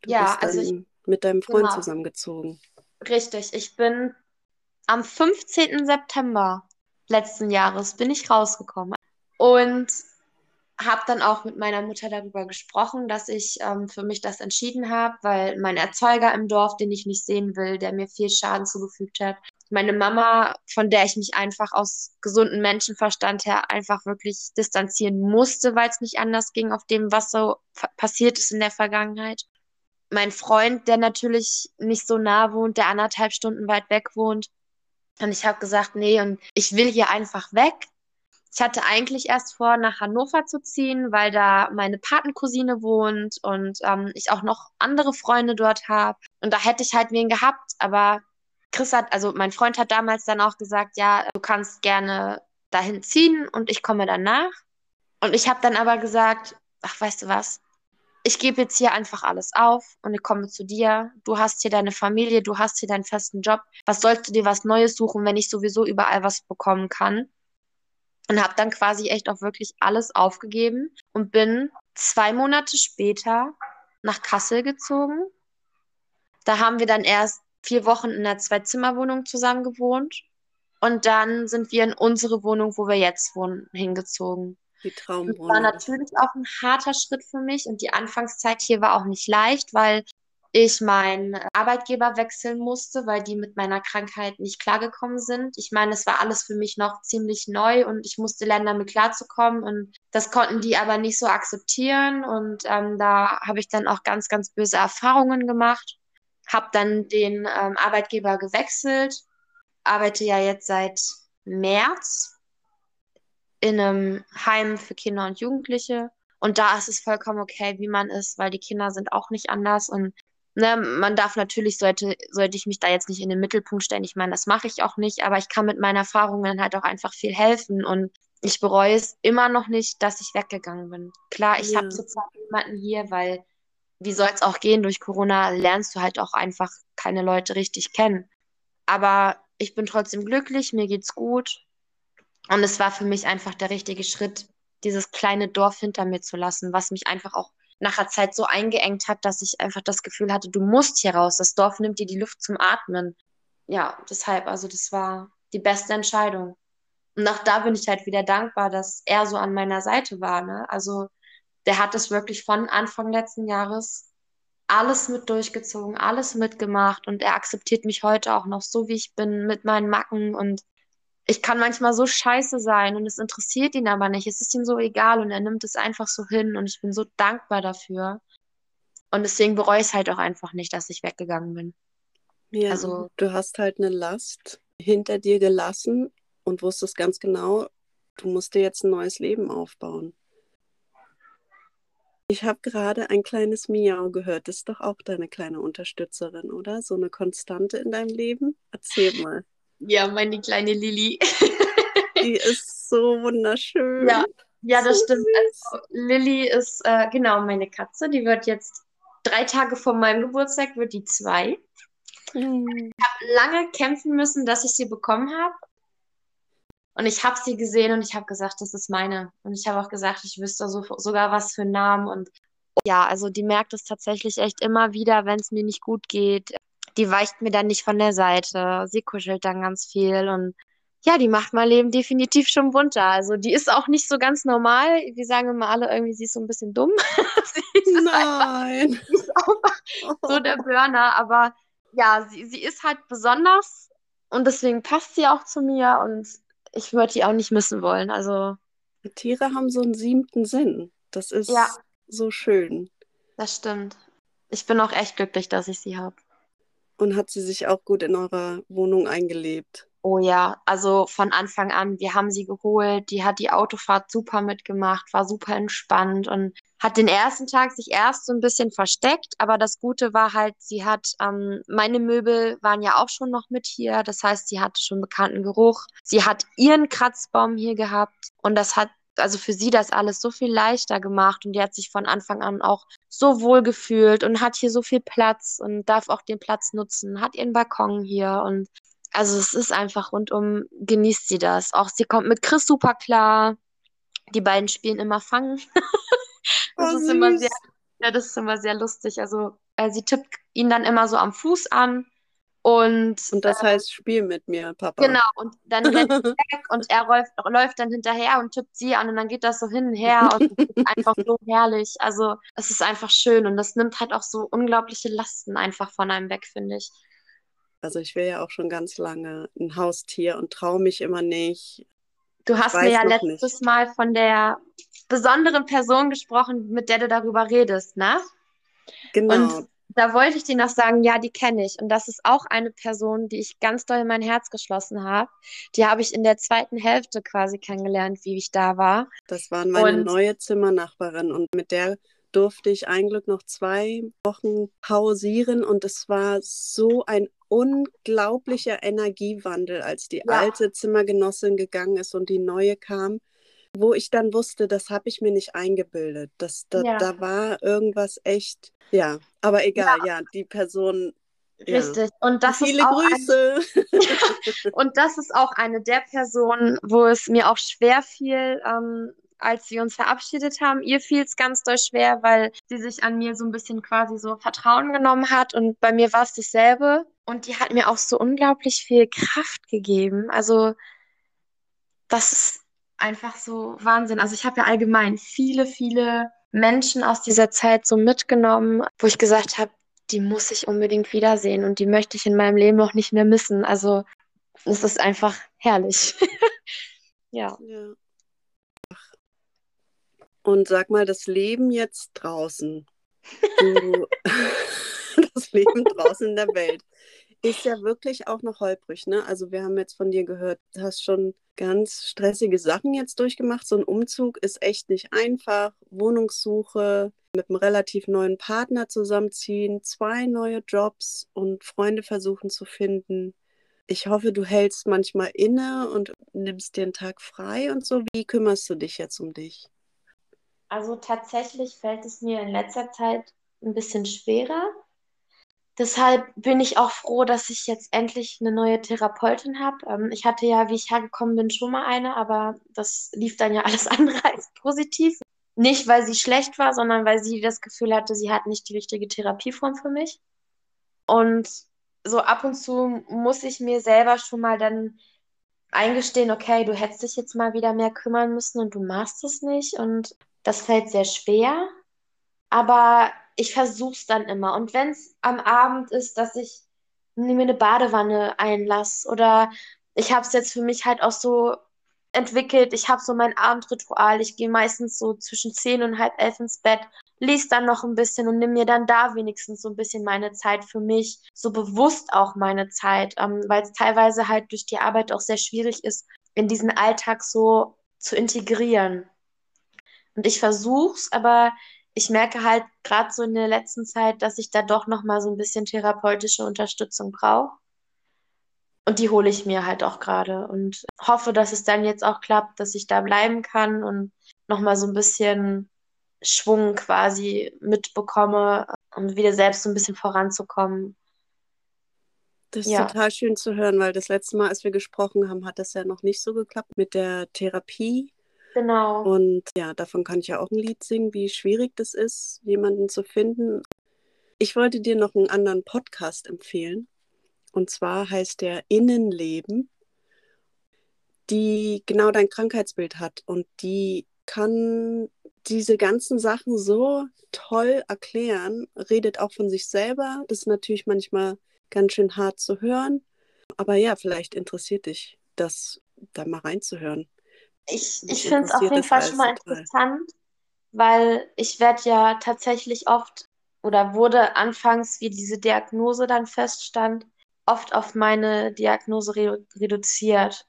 Du
ja,
bist also ich, mit deinem Freund genau. zusammengezogen.
Richtig, ich bin am 15. September letzten Jahres bin ich rausgekommen und habe dann auch mit meiner Mutter darüber gesprochen, dass ich ähm, für mich das entschieden habe, weil mein Erzeuger im Dorf, den ich nicht sehen will, der mir viel Schaden zugefügt hat, meine Mama, von der ich mich einfach aus gesundem Menschenverstand her einfach wirklich distanzieren musste, weil es nicht anders ging auf dem, was so passiert ist in der Vergangenheit. Mein Freund, der natürlich nicht so nah wohnt, der anderthalb Stunden weit weg wohnt, und ich habe gesagt, nee, und ich will hier einfach weg. Ich hatte eigentlich erst vor, nach Hannover zu ziehen, weil da meine Patencousine wohnt und ähm, ich auch noch andere Freunde dort habe. Und da hätte ich halt wen gehabt. Aber Chris hat, also mein Freund hat damals dann auch gesagt, ja, du kannst gerne dahin ziehen und ich komme danach. Und ich habe dann aber gesagt, ach, weißt du was, ich gebe jetzt hier einfach alles auf und ich komme zu dir. Du hast hier deine Familie, du hast hier deinen festen Job. Was sollst du dir was Neues suchen, wenn ich sowieso überall was bekommen kann? Und habe dann quasi echt auch wirklich alles aufgegeben und bin zwei Monate später nach Kassel gezogen. Da haben wir dann erst vier Wochen in einer Zwei-Zimmer-Wohnung zusammen gewohnt. Und dann sind wir in unsere Wohnung, wo wir jetzt wohnen, hingezogen.
Die Traumwohnung.
Das war natürlich auch ein harter Schritt für mich und die Anfangszeit hier war auch nicht leicht, weil ich meinen Arbeitgeber wechseln musste, weil die mit meiner Krankheit nicht klargekommen sind. Ich meine, es war alles für mich noch ziemlich neu und ich musste lernen, damit klarzukommen und das konnten die aber nicht so akzeptieren und ähm, da habe ich dann auch ganz, ganz böse Erfahrungen gemacht. Habe dann den ähm, Arbeitgeber gewechselt, arbeite ja jetzt seit März in einem Heim für Kinder und Jugendliche. Und da ist es vollkommen okay, wie man ist, weil die Kinder sind auch nicht anders. Und ne, man darf natürlich, sollte, sollte ich mich da jetzt nicht in den Mittelpunkt stellen. Ich meine, das mache ich auch nicht, aber ich kann mit meinen Erfahrungen halt auch einfach viel helfen. Und ich bereue es immer noch nicht, dass ich weggegangen bin. Klar, ich ja. habe zurzeit niemanden hier, weil wie soll es auch gehen? Durch Corona lernst du halt auch einfach keine Leute richtig kennen. Aber ich bin trotzdem glücklich, mir geht's gut und es war für mich einfach der richtige Schritt, dieses kleine Dorf hinter mir zu lassen, was mich einfach auch nach der Zeit so eingeengt hat, dass ich einfach das Gefühl hatte, du musst hier raus. Das Dorf nimmt dir die Luft zum Atmen. Ja, deshalb, also das war die beste Entscheidung. Und auch da bin ich halt wieder dankbar, dass er so an meiner Seite war. Ne? Also der hat es wirklich von Anfang letzten Jahres alles mit durchgezogen, alles mitgemacht und er akzeptiert mich heute auch noch so, wie ich bin, mit meinen Macken und ich kann manchmal so scheiße sein und es interessiert ihn aber nicht. Es ist ihm so egal und er nimmt es einfach so hin und ich bin so dankbar dafür. Und deswegen bereue ich es halt auch einfach nicht, dass ich weggegangen bin.
Ja, also, du hast halt eine Last hinter dir gelassen und wusstest ganz genau, du musst dir jetzt ein neues Leben aufbauen. Ich habe gerade ein kleines Miau gehört. Das ist doch auch deine kleine Unterstützerin, oder? So eine Konstante in deinem Leben? Erzähl mal.
Ja, meine kleine Lilly.
Die ist so wunderschön.
Ja, ja das so stimmt. Also, Lilly ist äh, genau meine Katze. Die wird jetzt drei Tage vor meinem Geburtstag, wird die zwei. Mhm. Ich habe lange kämpfen müssen, dass ich sie bekommen habe. Und ich habe sie gesehen und ich habe gesagt, das ist meine. Und ich habe auch gesagt, ich wüsste so, sogar was für einen Namen. Und ja, also die merkt es tatsächlich echt immer wieder, wenn es mir nicht gut geht die weicht mir dann nicht von der Seite. Sie kuschelt dann ganz viel und ja, die macht mein Leben definitiv schon bunter. Also die ist auch nicht so ganz normal. Wir sagen immer alle irgendwie, sie ist so ein bisschen dumm.
Nein.
Halt, sie ist auch so der Burner, aber ja, sie, sie ist halt besonders und deswegen passt sie auch zu mir und ich würde die auch nicht missen wollen. Also
Tiere haben so einen siebten Sinn. Das ist
Ja,
so schön.
das stimmt. Ich bin auch echt glücklich, dass ich sie habe.
Und hat sie sich auch gut in eurer Wohnung eingelebt?
Oh ja, also von Anfang an, wir haben sie geholt, die hat die Autofahrt super mitgemacht, war super entspannt und hat den ersten Tag sich erst so ein bisschen versteckt, aber das Gute war halt, sie hat, ähm, meine Möbel waren ja auch schon noch mit hier, das heißt, sie hatte schon bekannten Geruch. Sie hat ihren Kratzbaum hier gehabt und das hat also für sie das alles so viel leichter gemacht und die hat sich von Anfang an auch so wohl gefühlt und hat hier so viel Platz und darf auch den Platz nutzen, hat ihren Balkon hier und also es ist einfach rundum, genießt sie das. Auch sie kommt mit Chris super klar. Die beiden spielen immer Fangen. Das
Oh,
ist immer sehr, ja, das ist immer sehr lustig. Also äh, sie tippt ihn dann immer so am Fuß an und
Und das heißt, spiel mit mir, Papa.
genau, und dann rennt sie weg und er läuft, läuft dann hinterher und tippt sie an und dann geht das so hin und her und einfach so herrlich. Also es ist einfach schön und das nimmt halt auch so unglaubliche Lasten einfach von einem weg, finde ich.
Also ich will ja auch schon ganz lange ein Haustier und traue mich immer nicht.
Du hast mir ja letztes
nicht.
Mal von der besonderen Person gesprochen, mit der du darüber redest, ne?
Genau,
Und da wollte ich dir noch sagen, ja, die kenne ich. Und das ist auch eine Person, die ich ganz doll in mein Herz geschlossen habe. Die habe ich in der zweiten Hälfte quasi kennengelernt, wie ich da war.
das war meine
Und
neue Zimmernachbarin und mit der durfte ich ein Glück noch zwei Wochen pausieren und es war so ein unglaublicher Energiewandel, als die
ja,
alte Zimmergenossin gegangen ist und die neue kam, wo ich dann wusste, das habe ich mir nicht eingebildet. Das, da,
ja,
da war irgendwas echt, ja, aber
ja,
egal, ja, die Person, ja.
richtig. Und das ist
Viele
auch ein,
Grüße.
und das ist auch eine der Personen, wo es mir auch schwer fiel, ähm, als wir uns verabschiedet haben. Ihr fiel es ganz doll schwer, weil sie sich an mir so ein bisschen quasi so Vertrauen genommen hat. Und bei mir war es dasselbe. Und die hat mir auch so unglaublich viel Kraft gegeben. Also das ist einfach so Wahnsinn. Also ich habe ja allgemein viele, viele Menschen aus dieser Zeit so mitgenommen, wo ich gesagt habe, die muss ich unbedingt wiedersehen und die möchte ich in meinem Leben noch nicht mehr missen. Also es ist einfach herrlich. Ja.
Ja. Und sag mal, das Leben jetzt draußen, du, das Leben draußen in der Welt, ist ja wirklich auch noch holprig, ne? Also wir haben jetzt von dir gehört, du hast schon ganz stressige Sachen jetzt durchgemacht. So ein Umzug ist echt nicht einfach. Wohnungssuche, mit einem relativ neuen Partner zusammenziehen, zwei neue Jobs und Freunde versuchen zu finden. Ich hoffe, du hältst manchmal inne und nimmst einen Tag frei und so. Wie kümmerst du dich jetzt um dich?
Also tatsächlich fällt es mir in letzter Zeit ein bisschen schwerer. Deshalb bin ich auch froh, dass ich jetzt endlich eine neue Therapeutin habe. Ähm, ich hatte ja, wie ich hergekommen bin, schon mal eine, aber das lief dann ja alles andere als positiv. Nicht, weil sie schlecht war, sondern weil sie das Gefühl hatte, sie hat nicht die richtige Therapieform für mich. Und so ab und zu muss ich mir selber schon mal dann eingestehen, okay, du hättest dich jetzt mal wieder mehr kümmern müssen und du machst es nicht. Und das fällt sehr schwer. Aber ich versuche es dann immer. Und wenn es am Abend ist, dass ich mir eine Badewanne einlasse oder ich habe es jetzt für mich halt auch so entwickelt, ich habe so mein Abendritual. Ich gehe meistens so zwischen zehn und halb elf ins Bett, lese dann noch ein bisschen und nehme mir dann da wenigstens so ein bisschen meine Zeit für mich, so bewusst auch meine Zeit, ähm, weil es teilweise halt durch die Arbeit auch sehr schwierig ist, in diesen Alltag so zu integrieren. Und ich versuch's, aber ich merke halt gerade so in der letzten Zeit, dass ich da doch noch mal so ein bisschen therapeutische Unterstützung brauche. Und die hole ich mir halt auch gerade und hoffe, dass es dann jetzt auch klappt, dass ich da bleiben kann und noch mal so ein bisschen Schwung quasi mitbekomme, um wieder selbst so ein bisschen voranzukommen.
Das ist
Ja,
total schön zu hören, weil das letzte Mal, als wir gesprochen haben, hat das ja noch nicht so geklappt mit der Therapie.
Genau.
Und ja, davon kann ich ja auch ein Lied singen, wie schwierig das ist, jemanden zu finden. Ich wollte dir noch einen anderen Podcast empfehlen. Und zwar heißt der Innenleben, die genau dein Krankheitsbild hat. Und die kann diese ganzen Sachen so toll erklären, redet auch von sich selber. Das ist natürlich manchmal ganz schön hart zu hören. Aber ja, vielleicht interessiert dich das, da mal reinzuhören.
Ich, ich finde es auf jeden Fall schon mal total. interessant, weil ich werde ja tatsächlich oft oder wurde anfangs, wie diese Diagnose dann feststand, oft auf meine Diagnose redu reduziert.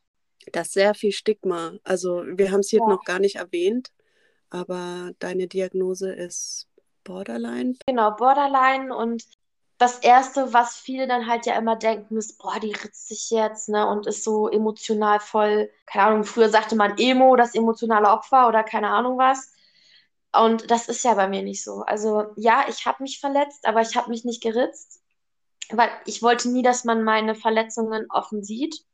Das ist sehr viel Stigma. Also wir haben es hier ja. noch gar nicht erwähnt, aber deine Diagnose ist Borderline.
Genau, Borderline und das Erste, was viele dann halt ja immer denken, ist, boah, die ritzt sich jetzt, ne, und ist so emotional voll, keine Ahnung, früher sagte man Emo, das emotionale Opfer oder keine Ahnung was. Und das ist ja bei mir nicht so. Also ja, ich habe mich verletzt, aber ich habe mich nicht geritzt, weil ich wollte nie, dass man meine Verletzungen offen sieht.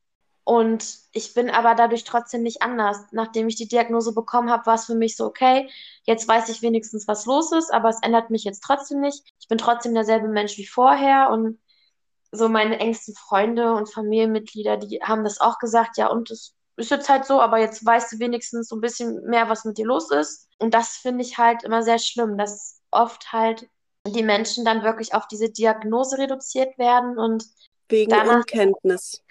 Und ich bin aber dadurch trotzdem nicht anders. Nachdem ich die Diagnose bekommen habe, war es für mich so, okay, jetzt weiß ich wenigstens, was los ist, aber es ändert mich jetzt trotzdem nicht. Ich bin trotzdem derselbe Mensch wie vorher und so meine engsten Freunde und Familienmitglieder, die haben das auch gesagt, ja, und es ist jetzt halt so, aber jetzt weißt du wenigstens so ein bisschen mehr, was mit dir los ist. Und das finde ich halt immer sehr schlimm, dass oft halt die Menschen dann wirklich auf diese Diagnose reduziert werden und
wegen danach, Unkenntnis.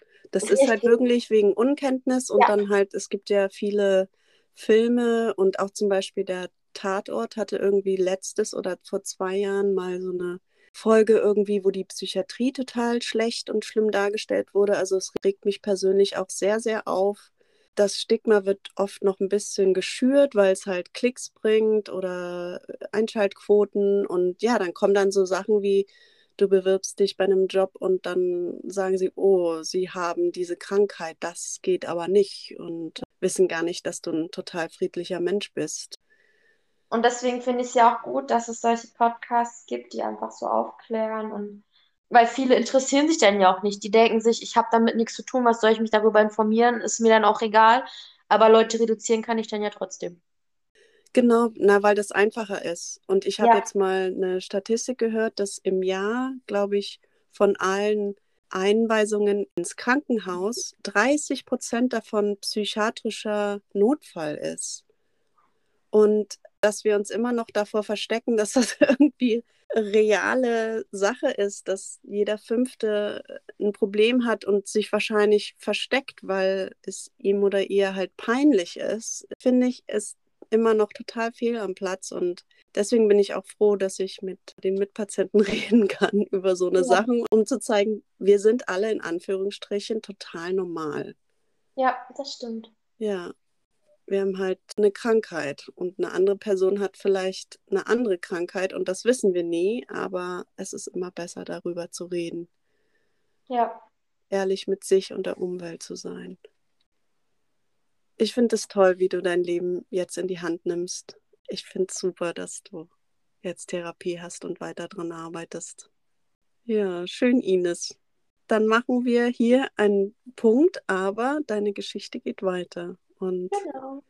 Das ist halt wirklich wegen Unkenntnis und ja. dann halt, es gibt ja viele Filme und auch zum Beispiel der Tatort hatte irgendwie letztes oder vor zwei Jahren mal so eine Folge irgendwie, wo die Psychiatrie total schlecht und schlimm dargestellt wurde. Also es regt mich persönlich auch sehr, sehr auf. Das Stigma wird oft noch ein bisschen geschürt, weil es halt Klicks bringt oder Einschaltquoten. Und ja, dann kommen dann so Sachen wie, du bewirbst dich bei einem Job und dann sagen sie, oh, sie haben diese Krankheit, das geht aber nicht und wissen gar nicht, dass du ein total friedlicher Mensch bist.
Und deswegen finde ich es ja auch gut, dass es solche Podcasts gibt, die einfach so aufklären und weil viele interessieren sich dann ja auch nicht. Die denken sich, ich habe damit nichts zu tun, was soll ich mich darüber informieren, ist mir dann auch egal. Aber Leute reduzieren kann ich dann ja trotzdem.
Genau, na, weil das einfacher ist. Und ich habe ja. jetzt mal eine Statistik gehört, dass im Jahr, glaube ich, von allen Einweisungen ins Krankenhaus 30 Prozent davon psychiatrischer Notfall ist. Und dass wir uns immer noch davor verstecken, dass das irgendwie reale Sache ist, dass jeder Fünfte ein Problem hat und sich wahrscheinlich versteckt, weil es ihm oder ihr halt peinlich ist, finde ich, ist immer noch total fehl am Platz und deswegen bin ich auch froh, dass ich mit den Mitpatienten reden kann über so eine ja. Sachen, um zu zeigen, wir sind alle in Anführungsstrichen total normal.
Ja, das stimmt.
Ja. Wir haben halt eine Krankheit und eine andere Person hat vielleicht eine andere Krankheit und das wissen wir nie, aber es ist immer besser darüber zu reden.
Ja.
Ehrlich mit sich und der Umwelt zu sein. Ich finde es toll, wie du dein Leben jetzt in die Hand nimmst. Ich finde es super, dass du jetzt Therapie hast und weiter dran arbeitest. Ja, schön, Ines. Dann machen wir hier einen Punkt, aber deine Geschichte geht weiter. Und genau.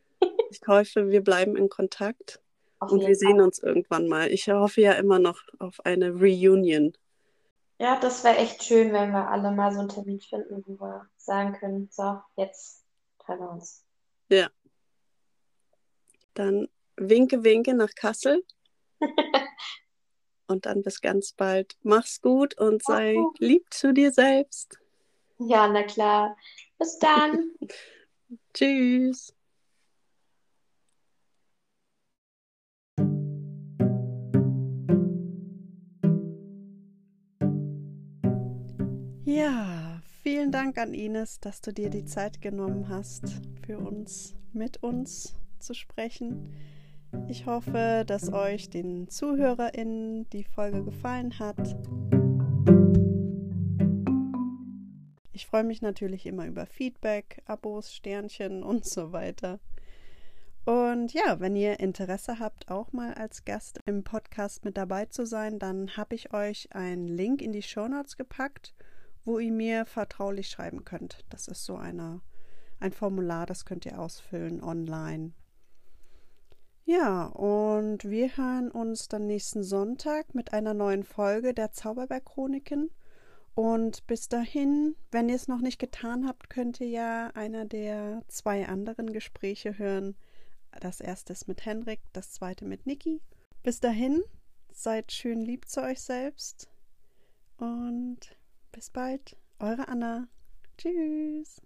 ich hoffe, wir bleiben in Kontakt auf und wir sehen uns irgendwann mal. Ich hoffe ja immer noch auf eine Reunion.
Ja, das wäre echt schön, wenn wir alle mal so einen Termin finden, wo wir sagen können, so, jetzt treffen wir uns.
Ja. Dann winke, winke nach Kassel. und dann bis ganz bald. Mach's gut und sei gut. lieb zu dir selbst.
Ja, na klar. Bis dann.
Tschüss. Ja, vielen Dank an Ines, dass du dir die Zeit genommen hast für uns, mit uns zu sprechen. Ich hoffe, dass euch den ZuhörerInnen die Folge gefallen hat. Ich freue mich natürlich immer über Feedback, Abos, Sternchen und so weiter. Und ja, wenn ihr Interesse habt, auch mal als Gast im Podcast mit dabei zu sein, dann habe ich euch einen Link in die Show Notes gepackt, wo ihr mir vertraulich schreiben könnt. Das ist so eine ein Formular, das könnt ihr ausfüllen online. Ja, und wir hören uns dann nächsten Sonntag mit einer neuen Folge der Zauberberg-Chroniken. Und bis dahin, wenn ihr es noch nicht getan habt, könnt ihr ja einer der zwei anderen Gespräche hören. Das erste ist mit Henrik, das zweite mit Niki. Bis dahin, seid schön lieb zu euch selbst und bis bald, eure Anna. Tschüss.